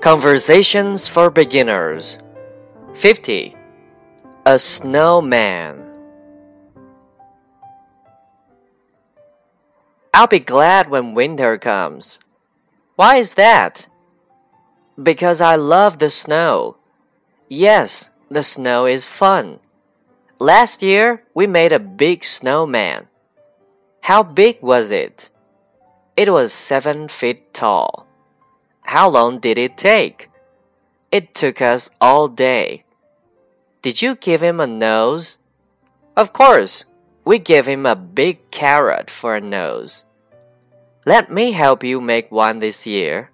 Conversations for Beginners 50. A Snowman. I'll be glad when winter comes. Why is that? Because I love the snow. Yes, the snow is fun. Last year, we made a big snowman. How big was it? It was seven feet tall. How long did it take? It took us all day. Did you give him a nose? Of course, we gave him a big carrot for a nose. Let me help you make one this year.